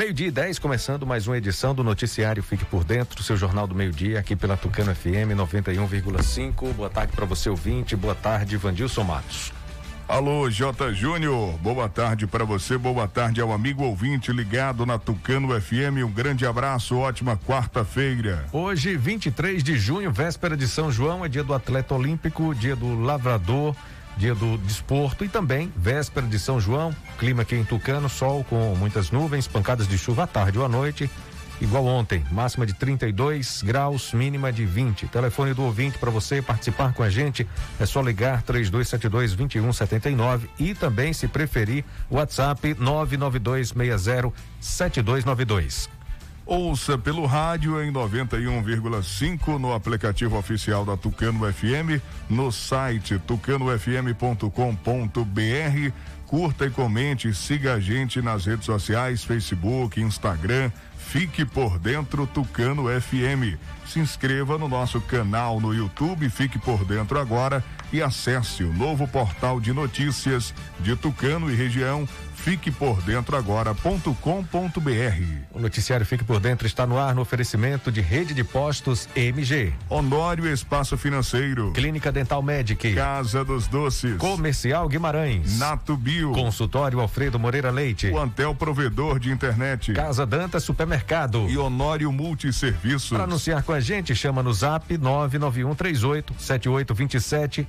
Meio-dia e 10, começando mais uma edição do Noticiário Fique por Dentro, seu jornal do meio-dia, aqui pela Tucano FM 91,5. Boa tarde para você, ouvinte. Boa tarde, Vandilson Matos. Alô, J. Júnior. Boa tarde para você, boa tarde ao amigo ouvinte ligado na Tucano FM. Um grande abraço, ótima quarta-feira. Hoje, 23 de junho, véspera de São João, é dia do atleta olímpico, dia do lavrador dia do desporto e também véspera de São João, clima aqui em Tucano, sol com muitas nuvens, pancadas de chuva à tarde ou à noite, igual ontem, máxima de 32 graus, mínima de 20. Telefone do ouvinte para você participar com a gente é só ligar 3272 2179 e também, se preferir, WhatsApp 99260 7292. Ouça pelo rádio em 91,5 no aplicativo oficial da Tucano FM, no site tucanofm.com.br. Curta e comente, siga a gente nas redes sociais, Facebook, Instagram. Fique por dentro Tucano FM. Se inscreva no nosso canal no YouTube, fique por dentro agora e acesse o novo portal de notícias de Tucano e região Fique por dentro agora.com.br. O noticiário Fique por Dentro está no ar no oferecimento de Rede de Postos MG. Honório Espaço Financeiro. Clínica Dental Medic. Casa dos Doces. Comercial Guimarães. Nato Bio. Consultório Alfredo Moreira Leite. O Antel Provedor de Internet. Casa Danta Supermercado. E Honório Multisserviços. Para anunciar com a gente, chama no zap 99138 7827.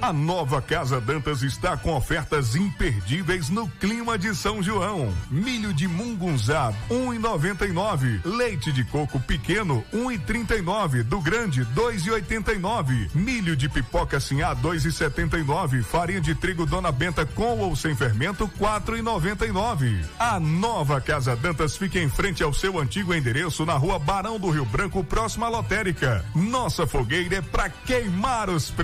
A nova Casa Dantas está com ofertas imperdíveis no clima de São João. Milho de mungunzá, 1,99. Leite de coco pequeno, 1,39. Do grande, 2,89. Milho de pipoca sinhá, 2,79. Farinha de trigo Dona Benta com ou sem fermento, 4,99. A nova Casa Dantas fica em frente ao seu antigo endereço na rua Barão do Rio Branco, próxima à lotérica. Nossa fogueira é para queimar os preços.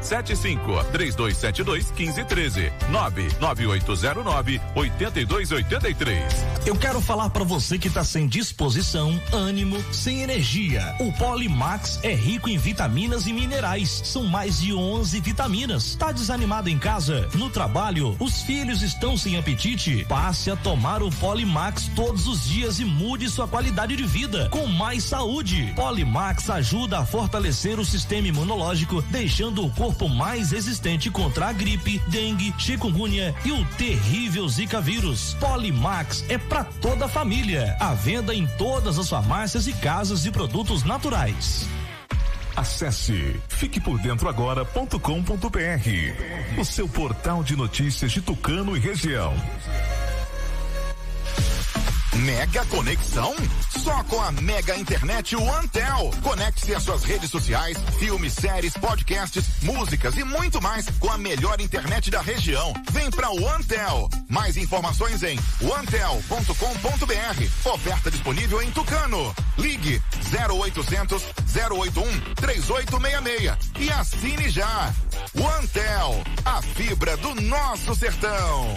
75 3272 1513 99809 8283. Eu quero falar para você que tá sem disposição, ânimo, sem energia. O Polimax é rico em vitaminas e minerais. São mais de 11 vitaminas. Tá desanimado em casa, no trabalho, os filhos estão sem apetite? Passe a tomar o Polimax todos os dias e mude sua qualidade de vida com mais saúde. Polimax ajuda a fortalecer o sistema imunológico, deixando o corpo mais resistente contra a gripe, dengue, chikungunya e o terrível Zika vírus. Polimax é para toda a família. À venda em todas as farmácias e casas de produtos naturais. Acesse fiquepordentroagora.com.br, o seu portal de notícias de Tucano e região. Mega conexão? Só com a Mega Internet OneTel. Conecte-se às suas redes sociais, filmes, séries, podcasts, músicas e muito mais com a melhor internet da região. Vem pra OneTel. Mais informações em onetel.com.br. Oferta disponível em Tucano. Ligue 0800 081 3866 e assine já. OneTel, a fibra do nosso sertão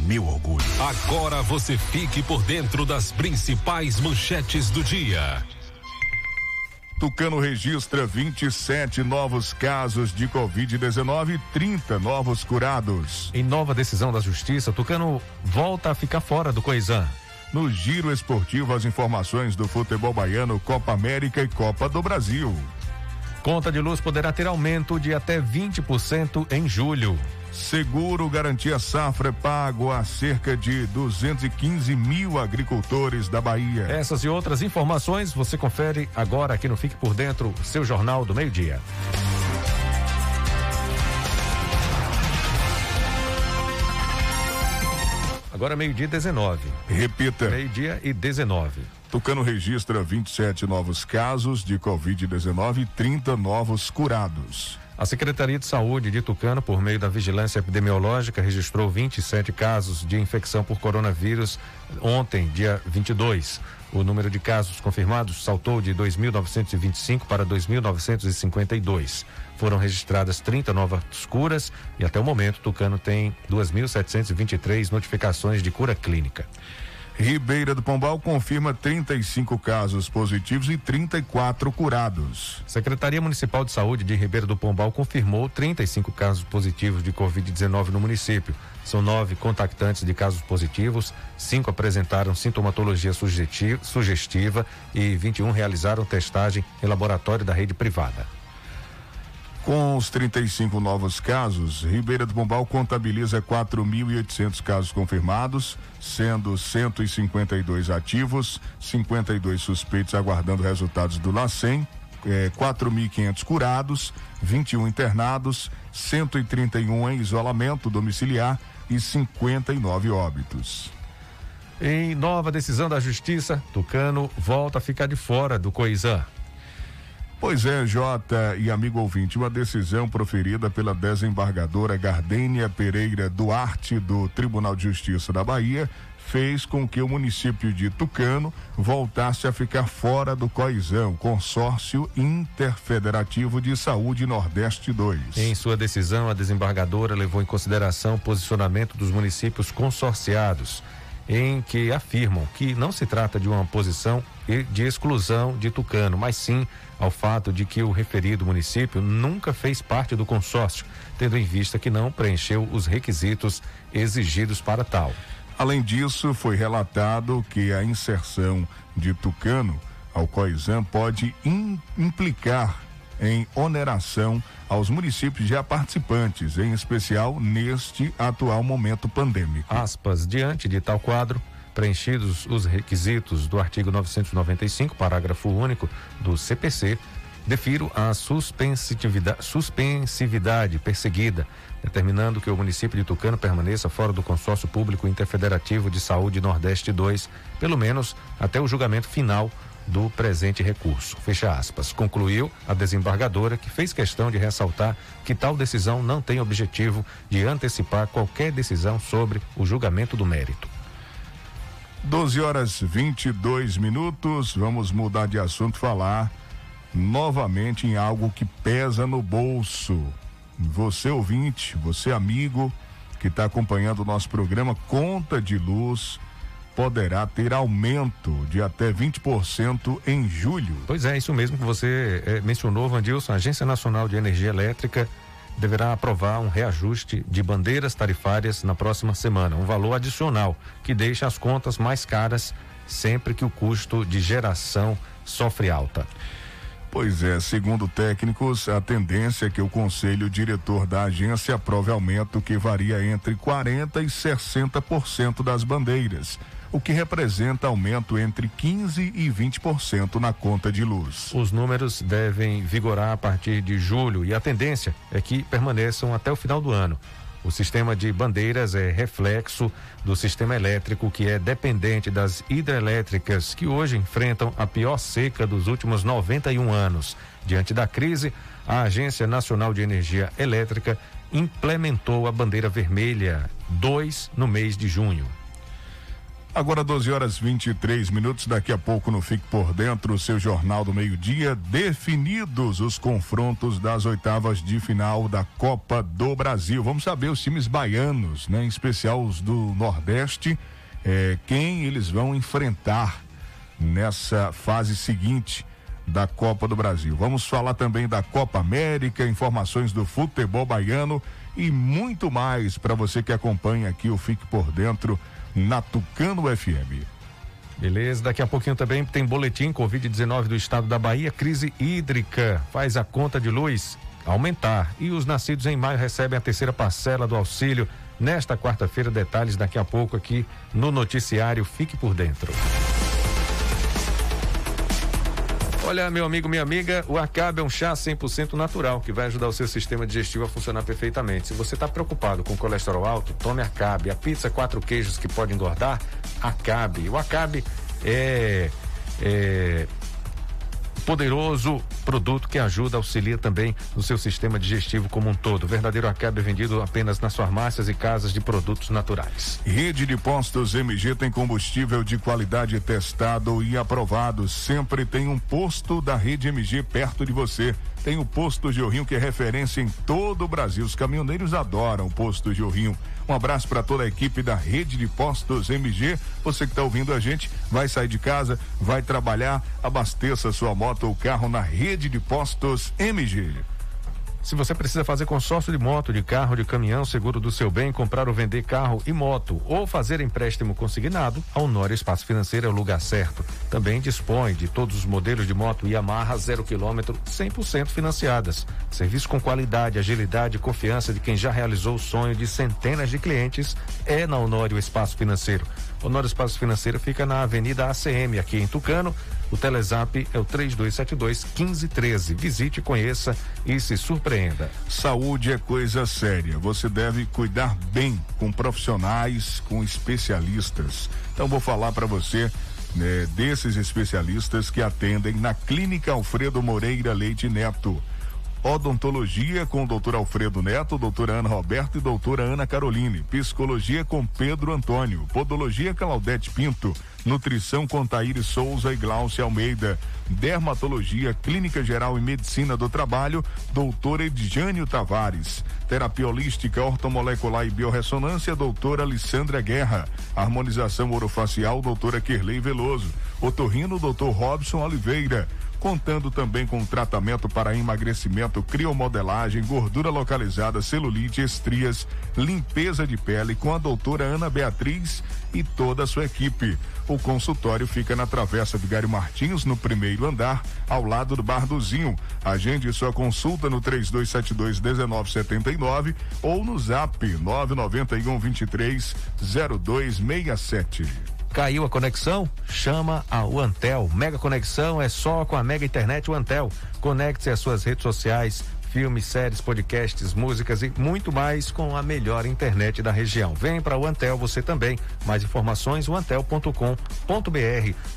meu orgulho. Agora você fique por dentro das principais manchetes do dia. Tucano registra 27 novos casos de Covid-19 e 30 novos curados. Em nova decisão da Justiça, Tucano volta a ficar fora do Coisan. No giro esportivo, as informações do futebol baiano, Copa América e Copa do Brasil. Conta de luz poderá ter aumento de até 20% em julho. Seguro Garantia Safra é pago a cerca de 215 mil agricultores da Bahia. Essas e outras informações você confere agora aqui no Fique por Dentro, seu Jornal do Meio-Dia. Agora meio-dia 19. Repita. Meio-dia e 19. Tucano registra 27 novos casos de Covid-19 e 30 novos curados. A Secretaria de Saúde de Tucano, por meio da vigilância epidemiológica, registrou 27 casos de infecção por coronavírus ontem, dia 22. O número de casos confirmados saltou de 2.925 para 2.952. Foram registradas 30 novas curas e até o momento Tucano tem 2.723 notificações de cura clínica. Ribeira do Pombal confirma 35 casos positivos e 34 curados. Secretaria Municipal de Saúde de Ribeira do Pombal confirmou 35 casos positivos de Covid-19 no município. São nove contactantes de casos positivos, cinco apresentaram sintomatologia sugestiva e 21 realizaram testagem em laboratório da rede privada. Com os 35 novos casos, Ribeira do Pombal contabiliza 4.800 casos confirmados, sendo 152 ativos, 52 suspeitos aguardando resultados do LACEN, eh, 4.500 curados, 21 internados, 131 em isolamento domiciliar e 59 óbitos. Em nova decisão da Justiça, Tucano volta a ficar de fora do Coisã. Pois é, Jota e amigo ouvinte, uma decisão proferida pela desembargadora Gardênia Pereira Duarte do Tribunal de Justiça da Bahia fez com que o município de Tucano voltasse a ficar fora do COISão, Consórcio Interfederativo de Saúde Nordeste 2. Em sua decisão, a desembargadora levou em consideração o posicionamento dos municípios consorciados em que afirmam que não se trata de uma posição de exclusão de Tucano, mas sim ao fato de que o referido município nunca fez parte do consórcio, tendo em vista que não preencheu os requisitos exigidos para tal. Além disso, foi relatado que a inserção de Tucano ao COISAM pode implicar em oneração aos municípios já participantes, em especial neste atual momento pandêmico. Aspas, diante de tal quadro, preenchidos os requisitos do artigo 995, parágrafo único do CPC, defiro a suspensividade, perseguida, determinando que o município de Tucano permaneça fora do consórcio público interfederativo de saúde Nordeste 2, pelo menos até o julgamento final do presente recurso. Fecha aspas. Concluiu a desembargadora que fez questão de ressaltar que tal decisão não tem objetivo de antecipar qualquer decisão sobre o julgamento do mérito. 12 horas 22 minutos. Vamos mudar de assunto, falar novamente em algo que pesa no bolso. Você ouvinte, você amigo que está acompanhando o nosso programa, conta de luz poderá ter aumento de até 20% em julho. Pois é, isso mesmo que você eh, mencionou, Vandilson. A Agência Nacional de Energia Elétrica deverá aprovar um reajuste de bandeiras tarifárias na próxima semana, um valor adicional que deixa as contas mais caras sempre que o custo de geração sofre alta. Pois é, segundo técnicos, a tendência é que o conselho diretor da agência aprove aumento que varia entre 40 e 60% das bandeiras o que representa aumento entre 15% e 20% na conta de luz. Os números devem vigorar a partir de julho e a tendência é que permaneçam até o final do ano. O sistema de bandeiras é reflexo do sistema elétrico que é dependente das hidrelétricas que hoje enfrentam a pior seca dos últimos 91 anos. Diante da crise, a Agência Nacional de Energia Elétrica implementou a bandeira vermelha 2 no mês de junho. Agora 12 horas 23 minutos, daqui a pouco no Fique por Dentro, o seu jornal do meio-dia, definidos os confrontos das oitavas de final da Copa do Brasil. Vamos saber os times baianos, né, em especial os do Nordeste, eh, quem eles vão enfrentar nessa fase seguinte da Copa do Brasil. Vamos falar também da Copa América, informações do futebol baiano e muito mais para você que acompanha aqui o Fique por Dentro na Tucano FM. Beleza, daqui a pouquinho também tem boletim Covid-19 do estado da Bahia, crise hídrica, faz a conta de luz aumentar e os nascidos em maio recebem a terceira parcela do auxílio nesta quarta-feira. Detalhes daqui a pouco aqui no noticiário. Fique por dentro. Olha, meu amigo, minha amiga, o Acabe é um chá 100% natural que vai ajudar o seu sistema digestivo a funcionar perfeitamente. Se você está preocupado com colesterol alto, tome Acabe. A pizza quatro queijos que pode engordar, Acabe. O Acabe é, é poderoso produto que ajuda, auxilia também no seu sistema digestivo como um todo. Verdadeiro acabe vendido apenas nas farmácias e casas de produtos naturais. Rede de postos MG tem combustível de qualidade testado e aprovado. Sempre tem um posto da rede MG perto de você. Tem o posto Jorrinho que é referência em todo o Brasil. Os caminhoneiros adoram o posto Jorrinho. Um abraço para toda a equipe da rede de postos MG. Você que está ouvindo a gente, vai sair de casa, vai trabalhar, abasteça sua moto ou carro na rede de postos MG. Se você precisa fazer consórcio de moto, de carro, de caminhão, seguro do seu bem, comprar ou vender carro e moto, ou fazer empréstimo consignado, a Honório Espaço Financeiro é o lugar certo. Também dispõe de todos os modelos de moto Yamaha zero quilômetro, 100% financiadas. Serviço com qualidade, agilidade e confiança de quem já realizou o sonho de centenas de clientes é na Honório Espaço Financeiro. Honório Espaço Financeiro fica na Avenida ACM, aqui em Tucano. O Telezap é o 3272 1513. Visite, conheça e se surpreenda. Saúde é coisa séria. Você deve cuidar bem com profissionais, com especialistas. Então vou falar para você né, desses especialistas que atendem na Clínica Alfredo Moreira Leite Neto. Odontologia com o doutor Alfredo Neto, doutora Ana Roberto e doutora Ana Caroline. Psicologia com Pedro Antônio. Podologia Claudete Pinto. Nutrição com Taíri Souza e Glaucia Almeida. Dermatologia, Clínica Geral e Medicina do Trabalho, doutor Edjânio Tavares. Terapia Holística, Ortomolecular e Biorressonância, doutora Alessandra Guerra. Harmonização Orofacial, doutora Kerley Veloso. Otorrino, doutor Robson Oliveira contando também com tratamento para emagrecimento, criomodelagem, gordura localizada, celulite, estrias, limpeza de pele com a doutora Ana Beatriz e toda a sua equipe. O consultório fica na Travessa Vigário Martins, no primeiro andar, ao lado do Bar do Zinho. Agende sua consulta no 3272 1979 ou no zap 991 23 0267. Caiu a conexão? Chama a Antel. Mega conexão é só com a Mega Internet Antel. Conecte-se às suas redes sociais, filmes, séries, podcasts, músicas e muito mais com a melhor internet da região. Vem para o Antel você também. Mais informações antel.com.br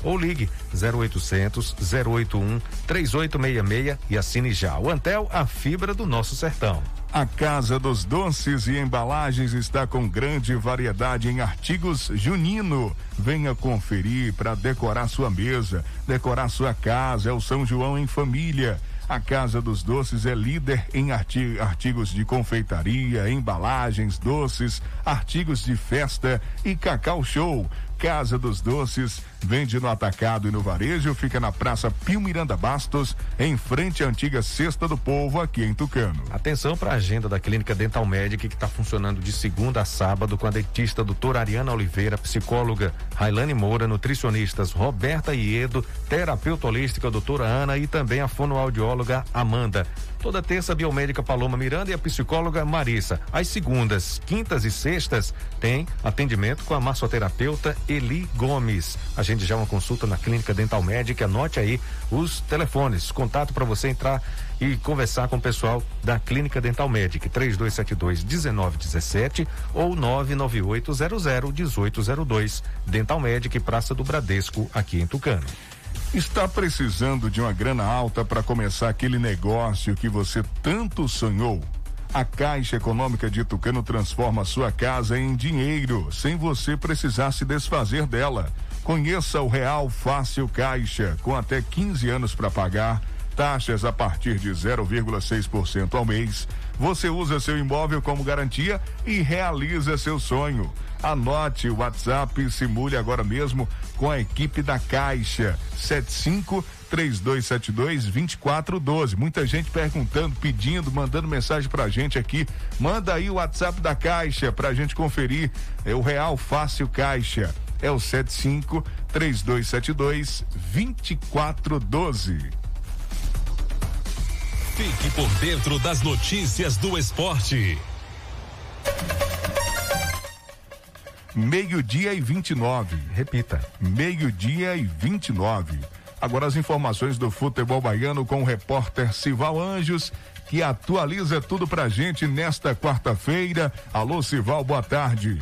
ou ligue 0800 081 3866 e assine já. O Antel, a fibra do nosso sertão. A Casa dos Doces e Embalagens está com grande variedade em artigos junino. Venha conferir para decorar sua mesa, decorar sua casa. É o São João em família. A Casa dos Doces é líder em artigos de confeitaria, embalagens, doces, artigos de festa e cacau show. Casa dos Doces vende no atacado e no varejo, fica na Praça Pio Miranda Bastos, em frente à antiga Cesta do Povo, aqui em Tucano. Atenção para a agenda da Clínica Dental Médica que está funcionando de segunda a sábado com a dentista doutora Ariana Oliveira, psicóloga Railane Moura, nutricionistas Roberta Iedo, terapeuta holística doutora Ana e também a fonoaudióloga Amanda. Toda terça, biomédica Paloma Miranda e a psicóloga Marissa. Às segundas, quintas e sextas, tem atendimento com a massoterapeuta Eli Gomes. Agende já uma consulta na Clínica Dental Médica. Anote aí os telefones. Contato para você entrar e conversar com o pessoal da Clínica Dental Médica. 3272 1917 ou 99800 1802. Dental Médica e Praça do Bradesco, aqui em Tucano. Está precisando de uma grana alta para começar aquele negócio que você tanto sonhou? A Caixa Econômica de Tucano transforma sua casa em dinheiro, sem você precisar se desfazer dela. Conheça o Real Fácil Caixa, com até 15 anos para pagar, taxas a partir de 0,6% ao mês. Você usa seu imóvel como garantia e realiza seu sonho. Anote o WhatsApp e simule agora mesmo com a equipe da Caixa. 75 3272 2412. Muita gente perguntando, pedindo, mandando mensagem pra gente aqui. Manda aí o WhatsApp da Caixa pra gente conferir. É o Real Fácil Caixa. É o 75 3272 2412. Fique por dentro das notícias do esporte. Meio-dia e 29. Repita. Meio-dia e 29. Agora as informações do futebol baiano com o repórter Sival Anjos, que atualiza tudo pra gente nesta quarta-feira. Alô, Sival, boa tarde.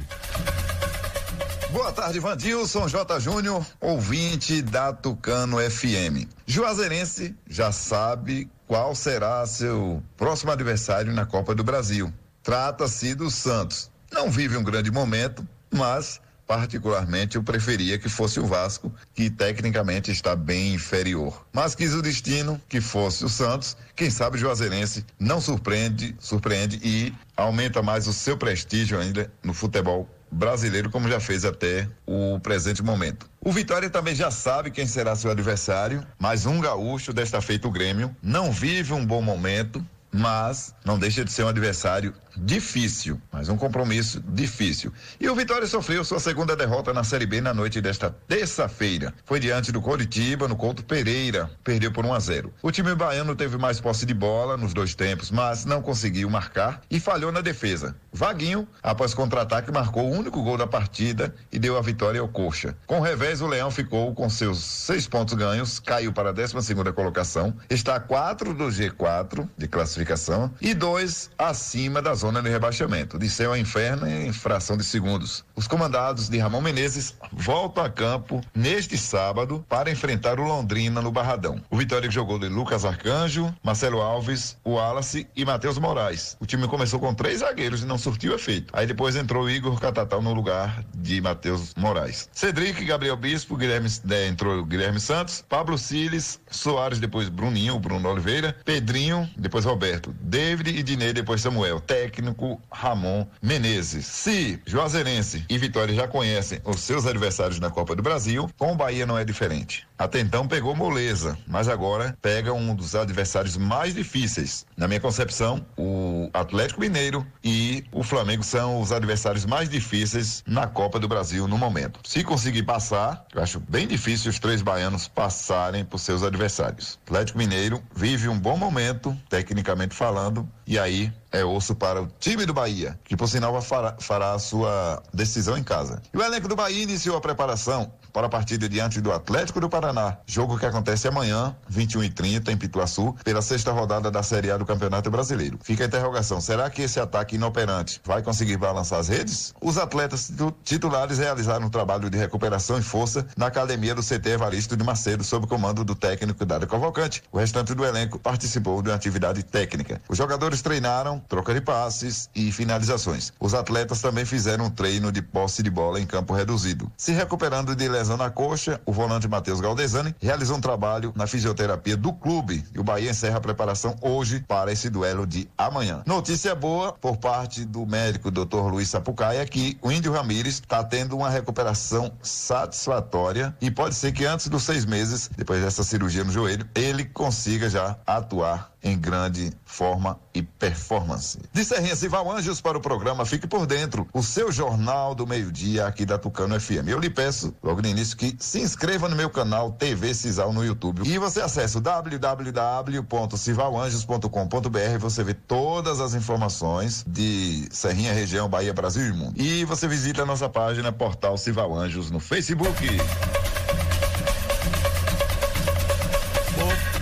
Boa tarde, Vandilson J. Júnior, ouvinte da Tucano FM. Juazeirense já sabe qual será seu próximo adversário na Copa do Brasil. Trata-se do Santos. Não vive um grande momento, mas particularmente eu preferia que fosse o Vasco, que tecnicamente está bem inferior. Mas quis o destino que fosse o Santos. Quem sabe o Juazeirense não surpreende, surpreende e aumenta mais o seu prestígio ainda no futebol brasileiro, como já fez até o presente momento. O Vitória também já sabe quem será seu adversário, mas um gaúcho, desta feita o Grêmio, não vive um bom momento, mas não deixa de ser um adversário difícil, mas um compromisso difícil. E o Vitória sofreu sua segunda derrota na Série B na noite desta terça-feira. Foi diante do Coritiba, no Couto Pereira, perdeu por 1 a 0. O time baiano teve mais posse de bola nos dois tempos, mas não conseguiu marcar e falhou na defesa. Vaguinho, após contra-ataque, marcou o único gol da partida e deu a vitória ao Coxa. Com o revés, o Leão ficou com seus seis pontos ganhos, caiu para a 12 segunda colocação, está a quatro do G4 de classificação e dois acima das zona de rebaixamento, de céu ao inferno em fração de segundos. Os comandados de Ramon Menezes voltam a campo neste sábado para enfrentar o Londrina no Barradão. O Vitória jogou de Lucas Arcanjo, Marcelo Alves, o Wallace e Matheus Moraes. O time começou com três zagueiros e não surtiu efeito. Aí depois entrou Igor Catatal no lugar de Matheus Moraes. Cedric, Gabriel Bispo, Guilherme, né, entrou Guilherme Santos, Pablo Siles, Soares, depois Bruninho, Bruno Oliveira, Pedrinho, depois Roberto, David e Dinei, depois Samuel. Técnico técnico Ramon Menezes. Se Juazeirense e Vitória já conhecem os seus adversários na Copa do Brasil, com o Bahia não é diferente. Até então pegou moleza, mas agora pega um dos adversários mais difíceis. Na minha concepção, o Atlético Mineiro e o Flamengo são os adversários mais difíceis na Copa do Brasil no momento. Se conseguir passar, eu acho bem difícil os três baianos passarem por seus adversários. Atlético Mineiro vive um bom momento, tecnicamente falando, e aí é osso para o time do Bahia, que por sinal fará, fará a sua decisão em casa. E o elenco do Bahia iniciou a preparação para a partida diante do Atlético do Paraná, jogo que acontece amanhã, 21 e 30 em Pituaçu, pela sexta rodada da Série A do Campeonato Brasileiro. Fica a interrogação: será que esse ataque inoperante vai conseguir balançar as redes? Os atletas titulares realizaram um trabalho de recuperação e força na academia do CT Evaristo de Macedo, sob comando do técnico Dário Cavalcante. O restante do elenco participou de uma atividade técnica. Os jogadores treinaram troca de passes e finalizações. Os atletas também fizeram um treino de posse de bola em campo reduzido. Se recuperando de lesão na coxa, o volante Matheus Galdesani realizou um trabalho na fisioterapia do clube e o Bahia encerra a preparação hoje para esse duelo de amanhã. Notícia boa por parte do médico Dr. Luiz Sapucaia que o Índio Ramires está tendo uma recuperação satisfatória e pode ser que antes dos seis meses, depois dessa cirurgia no joelho, ele consiga já atuar em grande forma e performance. De Serrinha Cival Anjos para o programa Fique por Dentro, o seu jornal do meio-dia aqui da Tucano FM. Eu lhe peço, logo no início, que se inscreva no meu canal TV Cisal no YouTube e você acessa o www.civalanjos.com.br você vê todas as informações de Serrinha, região, Bahia, Brasil e mundo. E você visita a nossa página Portal Cival Anjos no Facebook.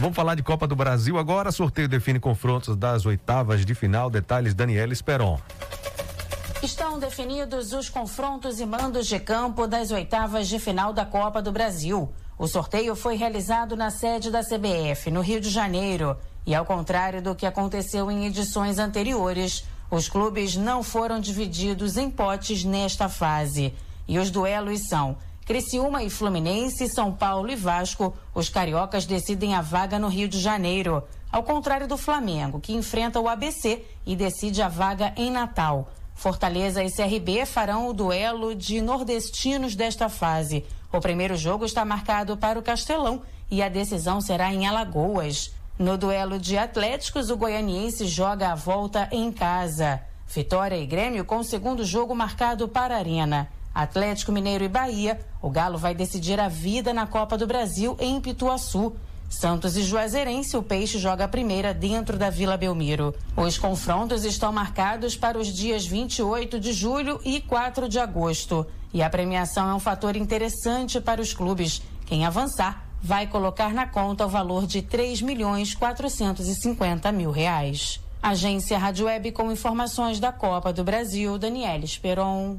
Vamos falar de Copa do Brasil agora. Sorteio define confrontos das oitavas de final. Detalhes Daniela Esperon. Estão definidos os confrontos e mandos de campo das oitavas de final da Copa do Brasil. O sorteio foi realizado na sede da CBF, no Rio de Janeiro. E ao contrário do que aconteceu em edições anteriores, os clubes não foram divididos em potes nesta fase. E os duelos são Criciúma e Fluminense, São Paulo e Vasco, os cariocas decidem a vaga no Rio de Janeiro. Ao contrário do Flamengo, que enfrenta o ABC e decide a vaga em Natal. Fortaleza e CRB farão o duelo de nordestinos desta fase. O primeiro jogo está marcado para o Castelão e a decisão será em Alagoas. No duelo de Atléticos, o goianiense joga a volta em casa. Vitória e Grêmio com o segundo jogo marcado para a Arena. Atlético Mineiro e Bahia, o Galo vai decidir a vida na Copa do Brasil em Pituaçu. Santos e Juazeirense, o Peixe joga a primeira dentro da Vila Belmiro. Os confrontos estão marcados para os dias 28 de julho e 4 de agosto. E a premiação é um fator interessante para os clubes. Quem avançar vai colocar na conta o valor de 3 milhões 450 mil reais. Agência Rádio Web com informações da Copa do Brasil, Daniela Esperon.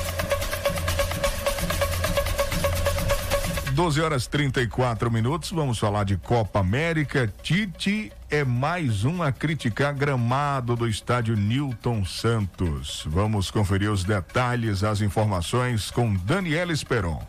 12 horas 34 minutos, vamos falar de Copa América. Tite é mais um a criticar gramado do estádio Newton Santos. Vamos conferir os detalhes, as informações com Daniela Esperon.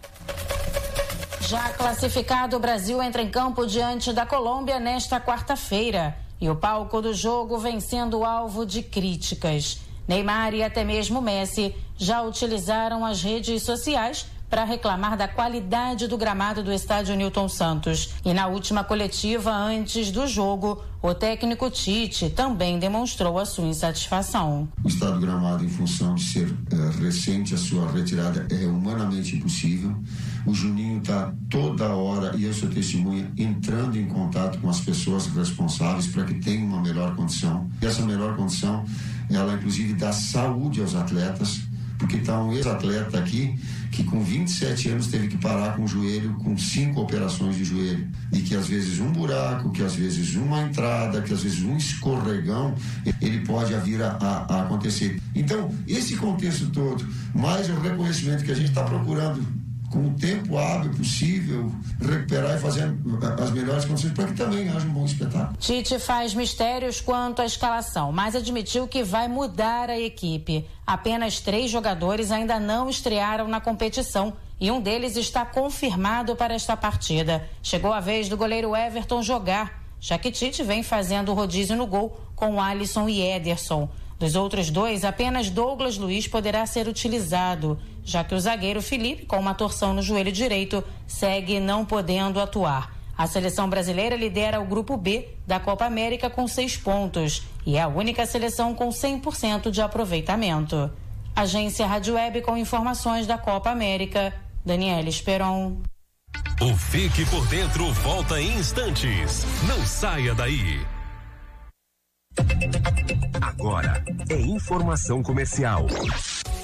Já classificado, o Brasil entra em campo diante da Colômbia nesta quarta-feira. E o palco do jogo vem sendo alvo de críticas. Neymar e até mesmo Messi já utilizaram as redes sociais para reclamar da qualidade do gramado do estádio Newton Santos. E na última coletiva, antes do jogo, o técnico Tite também demonstrou a sua insatisfação. O estado do gramado, em função de ser uh, recente, a sua retirada é humanamente impossível. O Juninho está toda hora, e eu sou testemunha, entrando em contato com as pessoas responsáveis para que tenham uma melhor condição. E essa melhor condição, ela inclusive dá saúde aos atletas porque está um ex-atleta aqui que com 27 anos teve que parar com o joelho, com cinco operações de joelho. E que às vezes um buraco, que às vezes uma entrada, que às vezes um escorregão, ele pode vir a, a, a acontecer. Então, esse contexto todo, mais o reconhecimento que a gente está procurando com o tempo hábil possível, recuperar e fazer as melhores condições para que também haja um bom espetáculo. Tite faz mistérios quanto à escalação, mas admitiu que vai mudar a equipe. Apenas três jogadores ainda não estrearam na competição e um deles está confirmado para esta partida. Chegou a vez do goleiro Everton jogar, já que Tite vem fazendo rodízio no gol com Alisson e Ederson. Dos outros dois, apenas Douglas Luiz poderá ser utilizado, já que o zagueiro Felipe, com uma torção no joelho direito, segue não podendo atuar. A seleção brasileira lidera o grupo B da Copa América com seis pontos e é a única seleção com 100% de aproveitamento. Agência Rádio Web com informações da Copa América. Daniela Esperon. O Fique por Dentro volta em instantes. Não saia daí. Agora é informação comercial.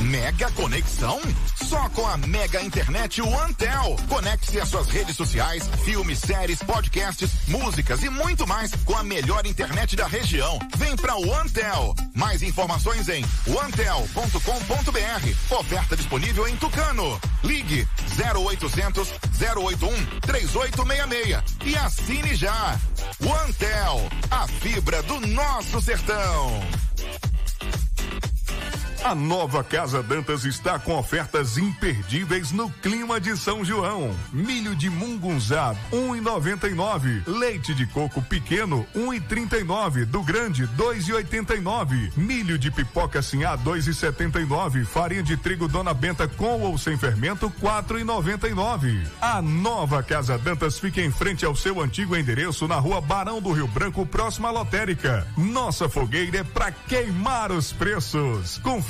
Mega conexão? Só com a Mega Internet OneTel. Conecte-se às suas redes sociais, filmes, séries, podcasts, músicas e muito mais com a melhor internet da região. Vem pra OneTel. Mais informações em onetel.com.br. Oferta disponível em Tucano. Ligue 0800 081 3866 e assine já. OneTel, a fibra do nosso sertão. A nova Casa Dantas está com ofertas imperdíveis no clima de São João. Milho de mungunzá, 1,99. Leite de coco pequeno, 1,39. Do grande, 2,89. Milho de pipoca sinhá, 2,79. Farinha de trigo Dona Benta com ou sem fermento, 4,99. A nova Casa Dantas fica em frente ao seu antigo endereço na rua Barão do Rio Branco, próxima à lotérica. Nossa fogueira é para queimar os preços. Confira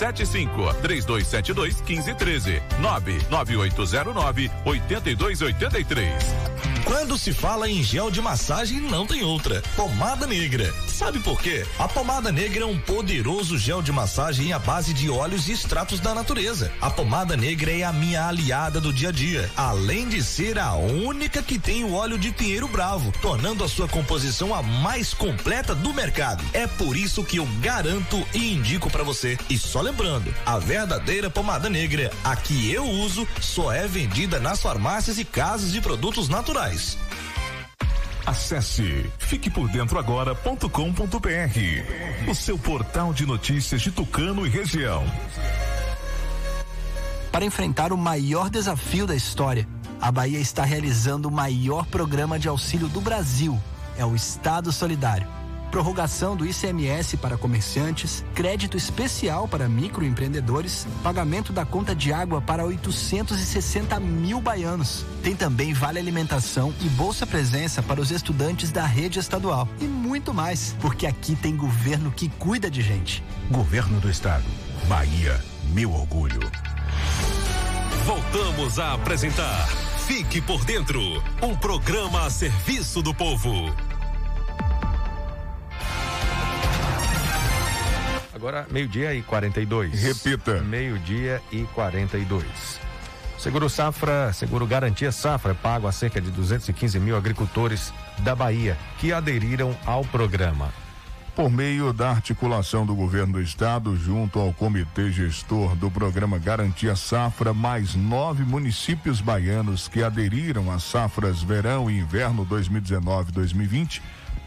75 3272 1513 99809 8283. Quando se fala em gel de massagem, não tem outra. Pomada Negra. Sabe por quê? A pomada negra é um poderoso gel de massagem à base de óleos e extratos da natureza. A pomada negra é a minha aliada do dia a dia, além de ser a única que tem o óleo de pinheiro bravo, tornando a sua composição a mais completa do mercado. É por isso que eu garanto e indico para você. E só lembrando, a verdadeira pomada negra, a que eu uso, só é vendida nas farmácias e casas de produtos naturais. Acesse fiquepordentroagora.com.br, o seu portal de notícias de Tucano e região. Para enfrentar o maior desafio da história, a Bahia está realizando o maior programa de auxílio do Brasil. É o Estado Solidário. Prorrogação do ICMS para comerciantes, crédito especial para microempreendedores, pagamento da conta de água para 860 mil baianos. Tem também vale alimentação e bolsa presença para os estudantes da rede estadual. E muito mais, porque aqui tem governo que cuida de gente. Governo do Estado. Bahia, meu orgulho. Voltamos a apresentar Fique por Dentro um programa a serviço do povo. Agora, meio-dia e 42. Repita. Meio-dia e 42. Seguro Safra, Seguro Garantia Safra, é pago a cerca de 215 mil agricultores da Bahia que aderiram ao programa. Por meio da articulação do governo do estado junto ao comitê gestor do programa Garantia Safra, mais nove municípios baianos que aderiram às safras verão e inverno 2019-2020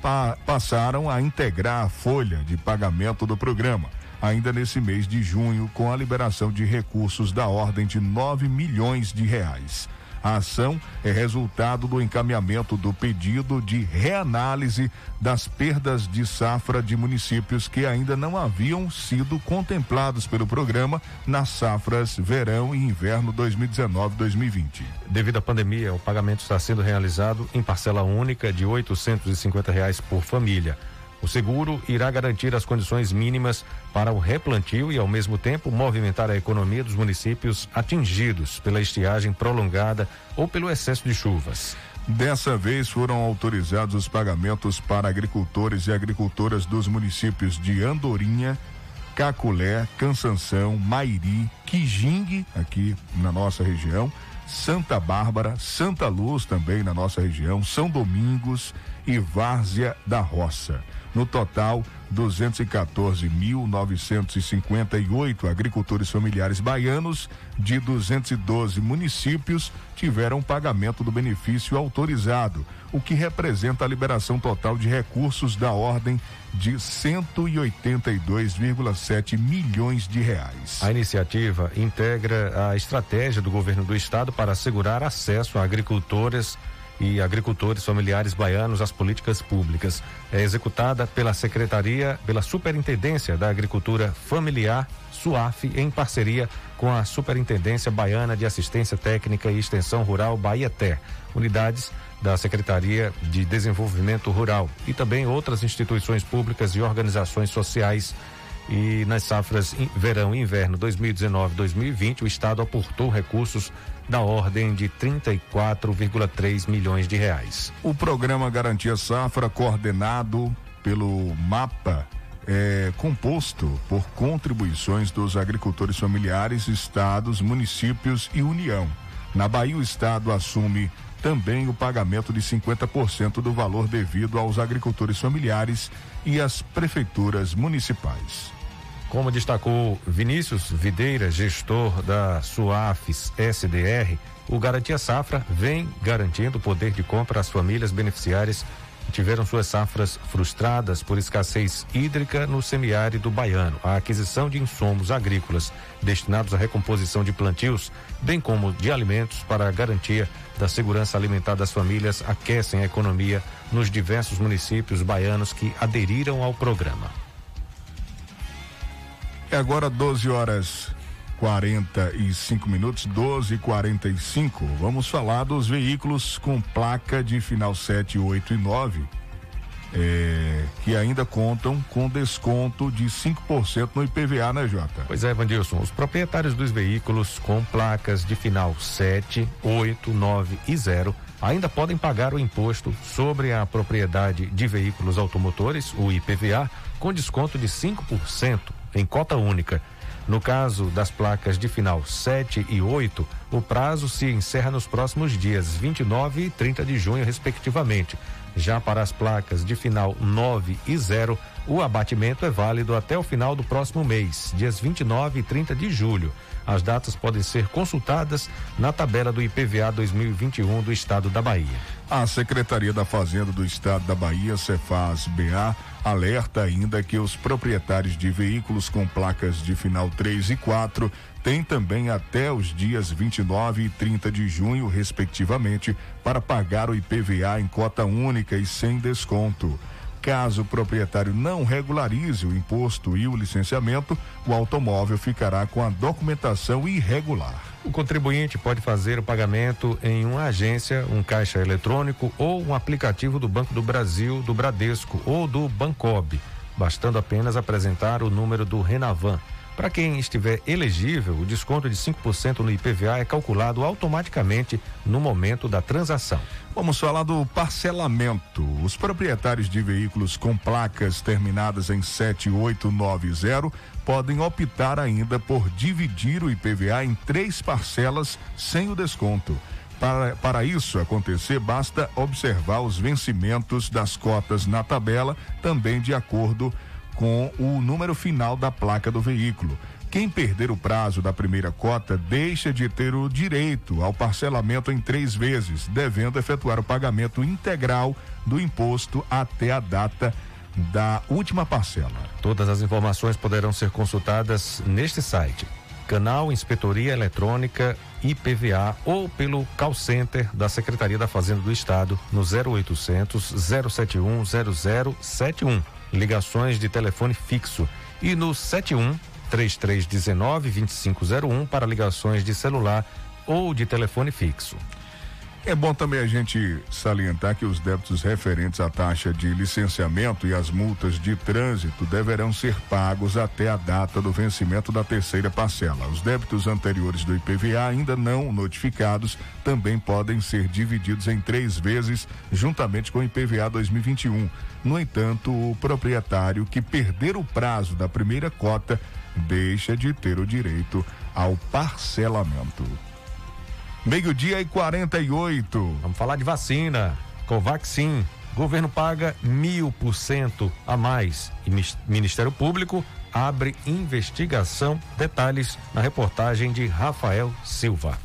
pa passaram a integrar a folha de pagamento do programa, ainda nesse mês de junho, com a liberação de recursos da ordem de 9 milhões de reais. A ação é resultado do encaminhamento do pedido de reanálise das perdas de safra de municípios que ainda não haviam sido contemplados pelo programa nas safras verão e inverno 2019-2020. Devido à pandemia, o pagamento está sendo realizado em parcela única de 850 reais por família. O seguro irá garantir as condições mínimas para o replantio e, ao mesmo tempo, movimentar a economia dos municípios atingidos pela estiagem prolongada ou pelo excesso de chuvas. Dessa vez foram autorizados os pagamentos para agricultores e agricultoras dos municípios de Andorinha, Caculé, Cansanção, Mairi, Quijingue, aqui na nossa região, Santa Bárbara, Santa Luz também na nossa região, São Domingos e Várzea da Roça. No total, 214.958 agricultores familiares baianos de 212 municípios tiveram pagamento do benefício autorizado, o que representa a liberação total de recursos da ordem de 182,7 milhões de reais. A iniciativa integra a estratégia do governo do estado para assegurar acesso a agricultores e agricultores familiares baianos às políticas públicas. É executada pela Secretaria, pela Superintendência da Agricultura Familiar, SUAF, em parceria com a Superintendência Baiana de Assistência Técnica e Extensão Rural Ter, unidades da Secretaria de Desenvolvimento Rural e também outras instituições públicas e organizações sociais. E nas safras verão e inverno 2019-2020, o Estado aportou recursos da ordem de 34,3 milhões de reais. O programa Garantia Safra, coordenado pelo MAPA, é composto por contribuições dos agricultores familiares, estados, municípios e União. Na Bahia, o Estado assume também o pagamento de 50% do valor devido aos agricultores familiares e às prefeituras municipais. Como destacou Vinícius Videira, gestor da SUAFES SDR, o Garantia Safra vem garantindo o poder de compra às famílias beneficiárias que tiveram suas safras frustradas por escassez hídrica no semiárido baiano. A aquisição de insumos agrícolas destinados à recomposição de plantios, bem como de alimentos para garantia da segurança alimentar das famílias, aquecem a economia nos diversos municípios baianos que aderiram ao programa. É agora 12 horas 45 minutos, 12 e 45 Vamos falar dos veículos com placa de final 7, 8 e 9, é, que ainda contam com desconto de 5% no IPVA, né, Jota? Pois é, Vandilson. Os proprietários dos veículos com placas de final 7, 8, 9 e 0 ainda podem pagar o imposto sobre a propriedade de veículos automotores, o IPVA, com desconto de 5% em cota única. No caso das placas de final 7 e 8, o prazo se encerra nos próximos dias 29 e 30 de junho, respectivamente. Já para as placas de final 9 e 0, o abatimento é válido até o final do próximo mês, dias 29 e 30 de julho. As datas podem ser consultadas na tabela do IPVA 2021 do Estado da Bahia. A Secretaria da Fazenda do Estado da Bahia, Cefaz BA, alerta ainda que os proprietários de veículos com placas de final 3 e 4 têm também até os dias 29 e 30 de junho, respectivamente, para pagar o IPVA em cota única e sem desconto. Caso o proprietário não regularize o imposto e o licenciamento, o automóvel ficará com a documentação irregular. O contribuinte pode fazer o pagamento em uma agência, um caixa eletrônico ou um aplicativo do Banco do Brasil, do Bradesco ou do Bancob, bastando apenas apresentar o número do Renavan. Para quem estiver elegível, o desconto de 5% no IPVA é calculado automaticamente no momento da transação. Vamos falar do parcelamento. Os proprietários de veículos com placas terminadas em 7890 podem optar ainda por dividir o IPVA em três parcelas sem o desconto. Para, para isso acontecer, basta observar os vencimentos das cotas na tabela, também de acordo com com o número final da placa do veículo. Quem perder o prazo da primeira cota deixa de ter o direito ao parcelamento em três vezes, devendo efetuar o pagamento integral do imposto até a data da última parcela. Todas as informações poderão ser consultadas neste site. Canal Inspetoria Eletrônica IPVA ou pelo call center da Secretaria da Fazenda do Estado no 0800 071 0071 ligações de telefone fixo e no 71 3319 2501 para ligações de celular ou de telefone fixo. É bom também a gente salientar que os débitos referentes à taxa de licenciamento e as multas de trânsito deverão ser pagos até a data do vencimento da terceira parcela. Os débitos anteriores do IPVA, ainda não notificados, também podem ser divididos em três vezes, juntamente com o IPVA 2021. No entanto, o proprietário que perder o prazo da primeira cota deixa de ter o direito ao parcelamento. Meio-dia e 48. Vamos falar de vacina. Covaxin. Governo paga mil por cento a mais. E Ministério Público abre investigação. Detalhes na reportagem de Rafael Silva.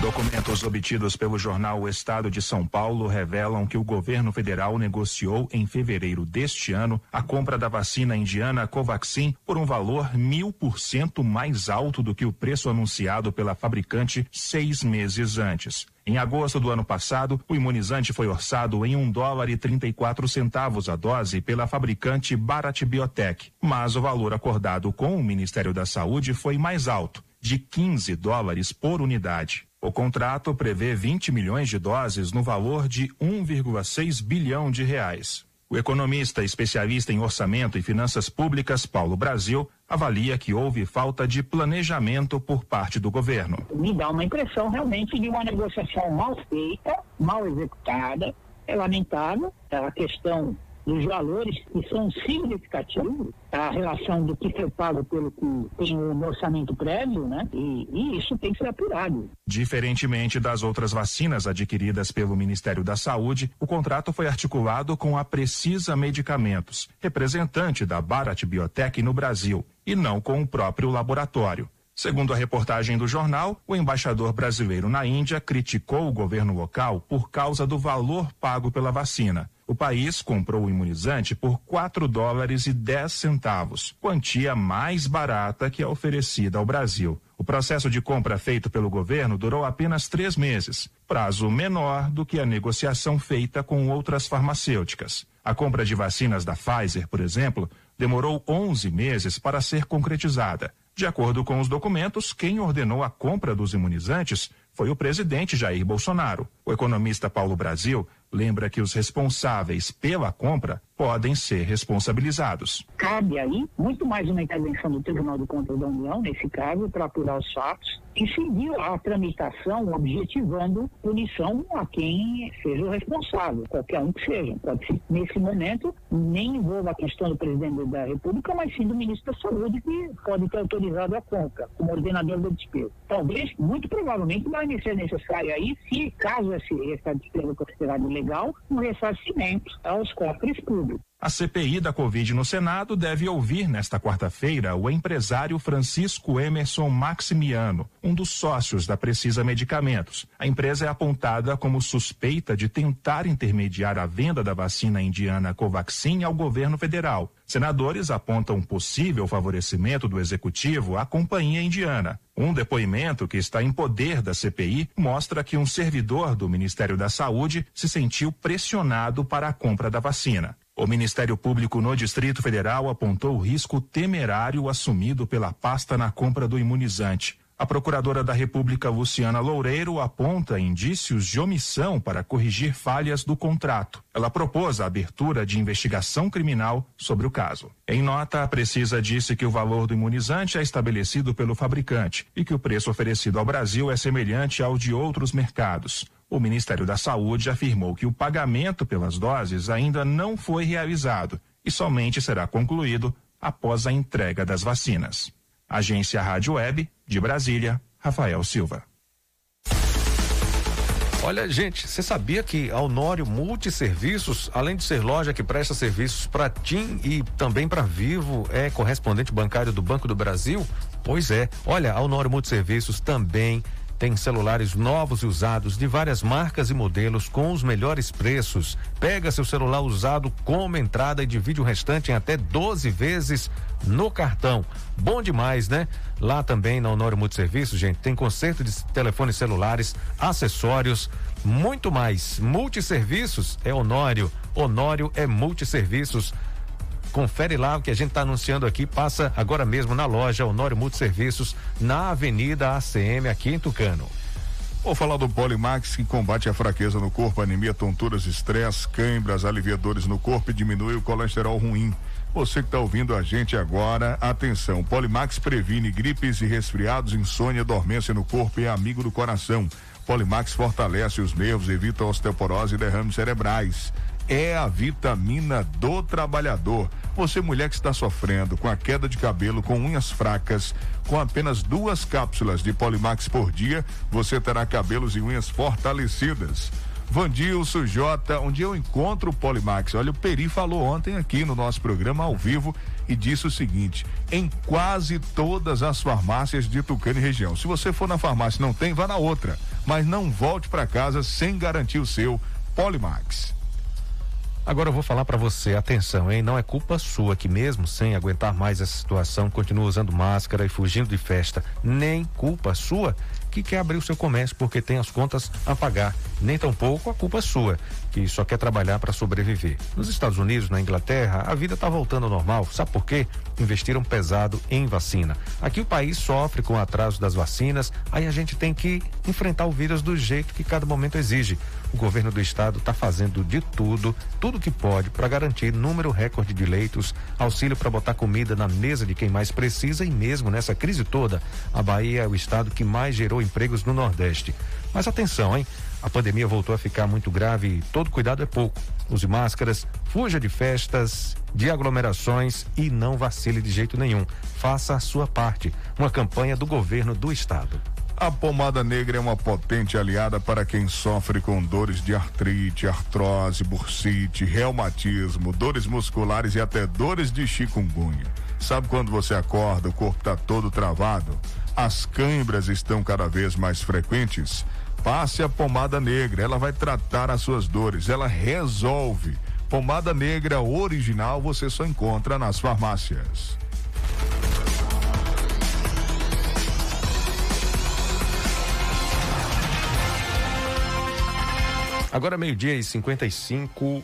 Documentos obtidos pelo jornal O Estado de São Paulo revelam que o governo federal negociou em fevereiro deste ano a compra da vacina indiana Covaxin por um valor mil por cento mais alto do que o preço anunciado pela fabricante seis meses antes. Em agosto do ano passado, o imunizante foi orçado em um dólar e 34 centavos a dose pela fabricante Bharat Biotech, mas o valor acordado com o Ministério da Saúde foi mais alto, de 15 dólares por unidade. O contrato prevê 20 milhões de doses no valor de 1,6 bilhão de reais. O economista especialista em orçamento e finanças públicas, Paulo Brasil, avalia que houve falta de planejamento por parte do governo. Me dá uma impressão realmente de uma negociação mal feita, mal executada. É lamentável a questão dos valores que são significativos, a relação do que foi pago pelo que tem no orçamento prévio, né? E, e, isso tem que ser apurado. Diferentemente das outras vacinas adquiridas pelo Ministério da Saúde, o contrato foi articulado com a Precisa Medicamentos, representante da Bharat Biotech no Brasil, e não com o próprio laboratório. Segundo a reportagem do jornal, o embaixador brasileiro na Índia criticou o governo local por causa do valor pago pela vacina. O país comprou o imunizante por 4 dólares e 10 centavos, quantia mais barata que a oferecida ao Brasil. O processo de compra feito pelo governo durou apenas três meses, prazo menor do que a negociação feita com outras farmacêuticas. A compra de vacinas da Pfizer, por exemplo, demorou 11 meses para ser concretizada. De acordo com os documentos, quem ordenou a compra dos imunizantes foi o presidente Jair Bolsonaro. O economista Paulo Brasil lembra que os responsáveis pela compra podem ser responsabilizados. Cabe aí muito mais uma intervenção do Tribunal de Contas da União, nesse caso, para apurar os fatos, e seguir a tramitação objetivando punição a quem seja o responsável, qualquer um que seja. Pode ser, nesse momento, nem envolva a questão do presidente da República, mas sim do ministro da Saúde, que pode ter autorizado a compra, como ordenador da despesa. Talvez, muito provavelmente, vai ser necessário aí, se caso essa despesa considerada ilegal, um ressarcimento aos cofres públicos. A CPI da Covid no Senado deve ouvir nesta quarta-feira o empresário Francisco Emerson Maximiano, um dos sócios da Precisa Medicamentos. A empresa é apontada como suspeita de tentar intermediar a venda da vacina indiana Covaxin ao governo federal. Senadores apontam possível favorecimento do executivo à companhia indiana. Um depoimento que está em poder da CPI mostra que um servidor do Ministério da Saúde se sentiu pressionado para a compra da vacina. O Ministério Público no Distrito Federal apontou o risco temerário assumido pela pasta na compra do imunizante. A Procuradora da República, Luciana Loureiro, aponta indícios de omissão para corrigir falhas do contrato. Ela propôs a abertura de investigação criminal sobre o caso. Em nota, a Precisa disse que o valor do imunizante é estabelecido pelo fabricante e que o preço oferecido ao Brasil é semelhante ao de outros mercados. O Ministério da Saúde afirmou que o pagamento pelas doses ainda não foi realizado e somente será concluído após a entrega das vacinas. Agência Rádio Web, de Brasília, Rafael Silva. Olha, gente, você sabia que a Honório Multiserviços, além de ser loja que presta serviços para TIM e também para Vivo, é correspondente bancário do Banco do Brasil? Pois é. Olha, a Honório Multiserviços também tem celulares novos e usados de várias marcas e modelos com os melhores preços. Pega seu celular usado como entrada e divide o restante em até 12 vezes no cartão. Bom demais, né? Lá também na Honório Multiserviços, gente, tem conserto de telefones celulares, acessórios, muito mais. Multiserviços é Honório. Honório é multiserviços. Confere lá o que a gente está anunciando aqui. Passa agora mesmo na loja Honório Multiserviços, na Avenida ACM, aqui em Tucano. Vou falar do Polimax que combate a fraqueza no corpo, anemia, tonturas, estresse, câimbras, aliviadores no corpo e diminui o colesterol ruim. Você que está ouvindo a gente agora, atenção, Polimax previne gripes e resfriados, insônia, dormência no corpo e é amigo do coração. Polimax fortalece os nervos, evita osteoporose e derrames cerebrais é a vitamina do trabalhador. Você, mulher que está sofrendo com a queda de cabelo, com unhas fracas, com apenas duas cápsulas de Polimax por dia, você terá cabelos e unhas fortalecidas. Vandilson, Jota, um dia eu encontro o Polimax. Olha, o Peri falou ontem aqui no nosso programa ao vivo e disse o seguinte: em quase todas as farmácias de Tucano e região. Se você for na farmácia e não tem, vá na outra. Mas não volte para casa sem garantir o seu Polimax. Agora eu vou falar para você, atenção, hein? Não é culpa sua que mesmo sem aguentar mais essa situação, continua usando máscara e fugindo de festa. Nem culpa sua que quer abrir o seu comércio porque tem as contas a pagar. Nem tampouco a culpa é sua, que só quer trabalhar para sobreviver. Nos Estados Unidos, na Inglaterra, a vida está voltando ao normal. Sabe por quê? Investiram pesado em vacina. Aqui o país sofre com o atraso das vacinas, aí a gente tem que enfrentar o vírus do jeito que cada momento exige. O governo do estado está fazendo de tudo, tudo que pode para garantir número recorde de leitos, auxílio para botar comida na mesa de quem mais precisa e mesmo nessa crise toda, a Bahia é o estado que mais gerou empregos no Nordeste. Mas atenção, hein? A pandemia voltou a ficar muito grave e todo cuidado é pouco. Use máscaras, fuja de festas, de aglomerações e não vacile de jeito nenhum. Faça a sua parte. Uma campanha do governo do estado. A pomada negra é uma potente aliada para quem sofre com dores de artrite, artrose, bursite, reumatismo, dores musculares e até dores de chikungunya. Sabe quando você acorda, o corpo está todo travado? As câimbras estão cada vez mais frequentes? Passe a pomada negra, ela vai tratar as suas dores, ela resolve. Pomada negra original você só encontra nas farmácias. Agora meio-dia e 55.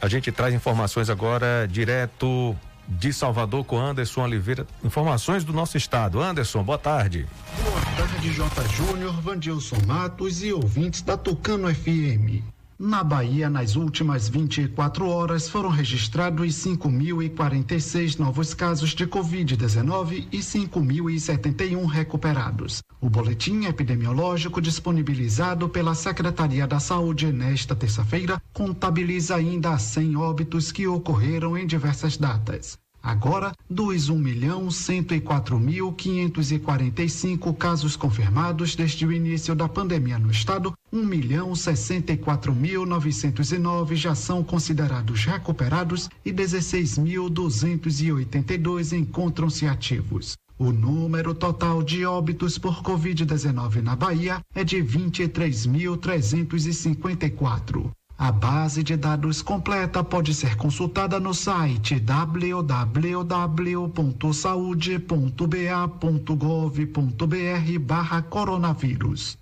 A gente traz informações agora direto de Salvador com Anderson Oliveira. Informações do nosso estado. Anderson, boa tarde. Boa tarde, J. Júnior, Vandilson Matos e ouvintes da Tucano FM. Na Bahia, nas últimas 24 horas, foram registrados 5.046 novos casos de Covid-19 e 5.071 recuperados. O boletim epidemiológico disponibilizado pela Secretaria da Saúde nesta terça-feira contabiliza ainda 100 óbitos que ocorreram em diversas datas. Agora, dos 1 milhão 104.545 casos confirmados desde o início da pandemia no estado, 1 milhão 64.909 já são considerados recuperados e 16.282 encontram-se ativos. O número total de óbitos por Covid-19 na Bahia é de 23.354. A base de dados completa pode ser consultada no site www.saude.ba.gov.br barra coronavírus.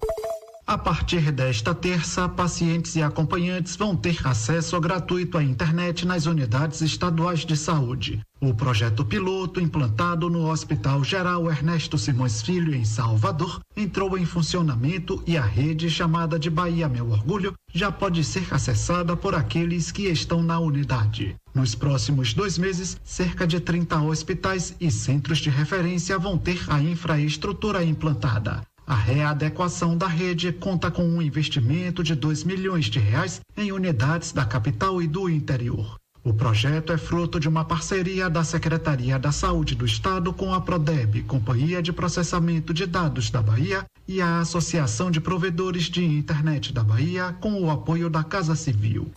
A partir desta terça, pacientes e acompanhantes vão ter acesso gratuito à internet nas unidades estaduais de saúde. O projeto piloto, implantado no Hospital Geral Ernesto Simões Filho, em Salvador, entrou em funcionamento e a rede, chamada de Bahia Meu Orgulho, já pode ser acessada por aqueles que estão na unidade. Nos próximos dois meses, cerca de 30 hospitais e centros de referência vão ter a infraestrutura implantada. A readequação da rede conta com um investimento de 2 milhões de reais em unidades da capital e do interior. O projeto é fruto de uma parceria da Secretaria da Saúde do Estado com a Prodeb, Companhia de Processamento de Dados da Bahia, e a Associação de Provedores de Internet da Bahia, com o apoio da Casa Civil.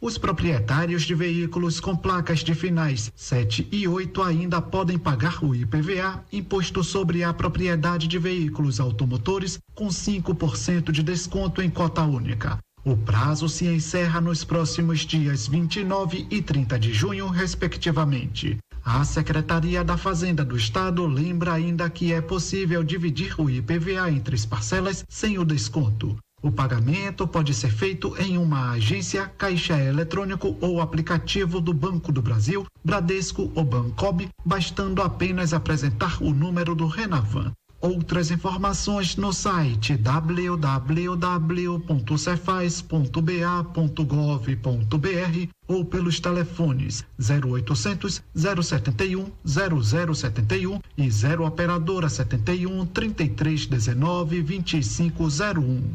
Os proprietários de veículos com placas de finais 7 e 8 ainda podem pagar o IPVA, Imposto sobre a Propriedade de Veículos Automotores, com 5% de desconto em cota única. O prazo se encerra nos próximos dias 29 e 30 de junho, respectivamente. A Secretaria da Fazenda do Estado lembra ainda que é possível dividir o IPVA entre as parcelas sem o desconto. O pagamento pode ser feito em uma agência, caixa eletrônico ou aplicativo do Banco do Brasil, Bradesco ou Bancob, bastando apenas apresentar o número do Renavan. Outras informações no site www.cefaz.ba.gov.br ou pelos telefones 0800 071 0071 e 0 operadora 71 3319 2501.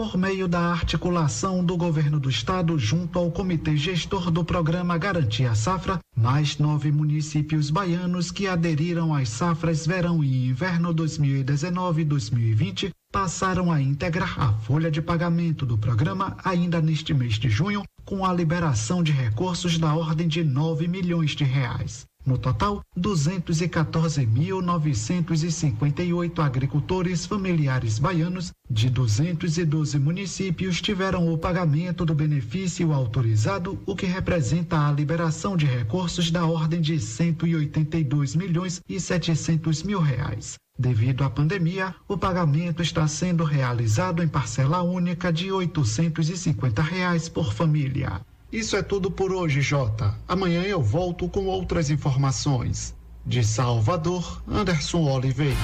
Por meio da articulação do governo do estado junto ao comitê gestor do programa Garantia Safra, mais nove municípios baianos que aderiram às safras verão e inverno 2019 e 2020 passaram a integrar a folha de pagamento do programa ainda neste mês de junho, com a liberação de recursos da ordem de 9 milhões de reais. No total, 214.958 agricultores familiares baianos de 212 municípios tiveram o pagamento do benefício autorizado, o que representa a liberação de recursos da ordem de 182 milhões e 700 mil reais. Devido à pandemia, o pagamento está sendo realizado em parcela única de 850 reais por família. Isso é tudo por hoje, Jota. Amanhã eu volto com outras informações. De Salvador, Anderson Oliveira.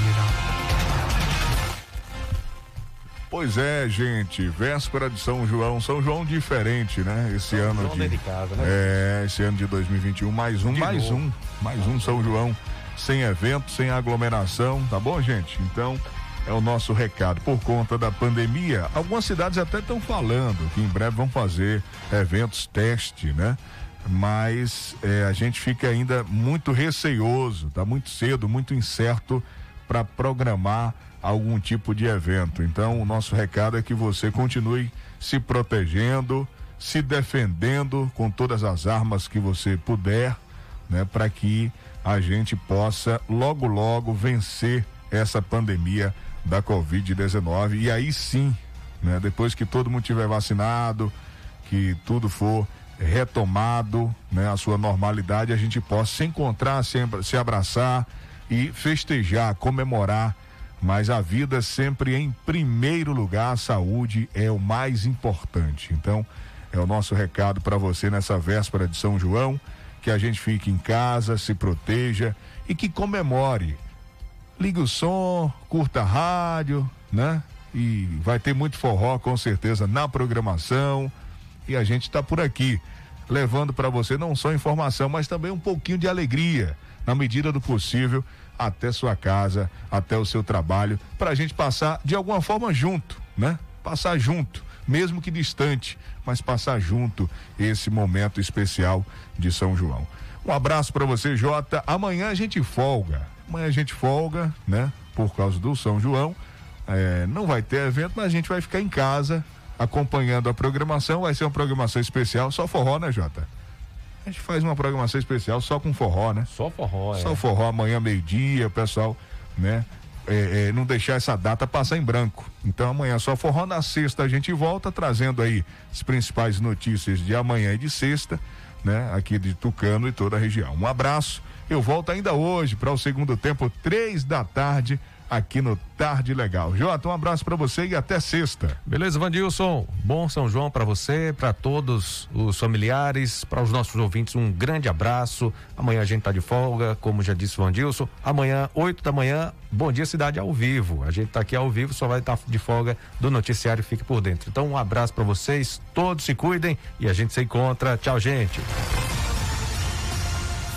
Pois é, gente, véspera de São João, São João diferente, né? Esse São ano João de, de casa, né? É, esse ano de 2021, mais um, de mais novo. um, mais um São João sem evento, sem aglomeração, tá bom, gente? Então, é o nosso recado. Por conta da pandemia, algumas cidades até estão falando que em breve vão fazer eventos teste, né? Mas é, a gente fica ainda muito receioso, tá muito cedo, muito incerto para programar algum tipo de evento. Então, o nosso recado é que você continue se protegendo, se defendendo com todas as armas que você puder, né, para que a gente possa logo logo vencer essa pandemia da Covid-19. E aí sim, né, depois que todo mundo tiver vacinado, que tudo for retomado, né, a sua normalidade, a gente possa se encontrar, se, se abraçar e festejar, comemorar. Mas a vida sempre em primeiro lugar, a saúde é o mais importante. Então, é o nosso recado para você nessa véspera de São João, que a gente fique em casa, se proteja e que comemore ligue o som, curta a rádio, né? E vai ter muito forró com certeza na programação. E a gente está por aqui levando para você não só informação, mas também um pouquinho de alegria, na medida do possível, até sua casa, até o seu trabalho, para a gente passar de alguma forma junto, né? Passar junto, mesmo que distante, mas passar junto esse momento especial de São João. Um abraço para você, Jota. Amanhã a gente folga. Amanhã a gente folga, né? Por causa do São João. É, não vai ter evento, mas a gente vai ficar em casa acompanhando a programação. Vai ser uma programação especial, só forró, né, Jota? A gente faz uma programação especial só com forró, né? Só forró, é. Só forró amanhã, meio-dia, pessoal, né? É, é, não deixar essa data passar em branco. Então amanhã só forró, na sexta a gente volta trazendo aí as principais notícias de amanhã e de sexta, né? Aqui de Tucano e toda a região. Um abraço eu volto ainda hoje para o segundo tempo, três da tarde, aqui no Tarde Legal. Jota, um abraço para você e até sexta. Beleza, Vandilson. Bom São João para você, para todos os familiares, para os nossos ouvintes, um grande abraço. Amanhã a gente tá de folga, como já disse o Vandilson. Amanhã, 8 da manhã, Bom Dia Cidade ao vivo. A gente tá aqui ao vivo, só vai estar tá de folga do noticiário Fique por Dentro. Então, um abraço para vocês, todos se cuidem e a gente se encontra. Tchau, gente.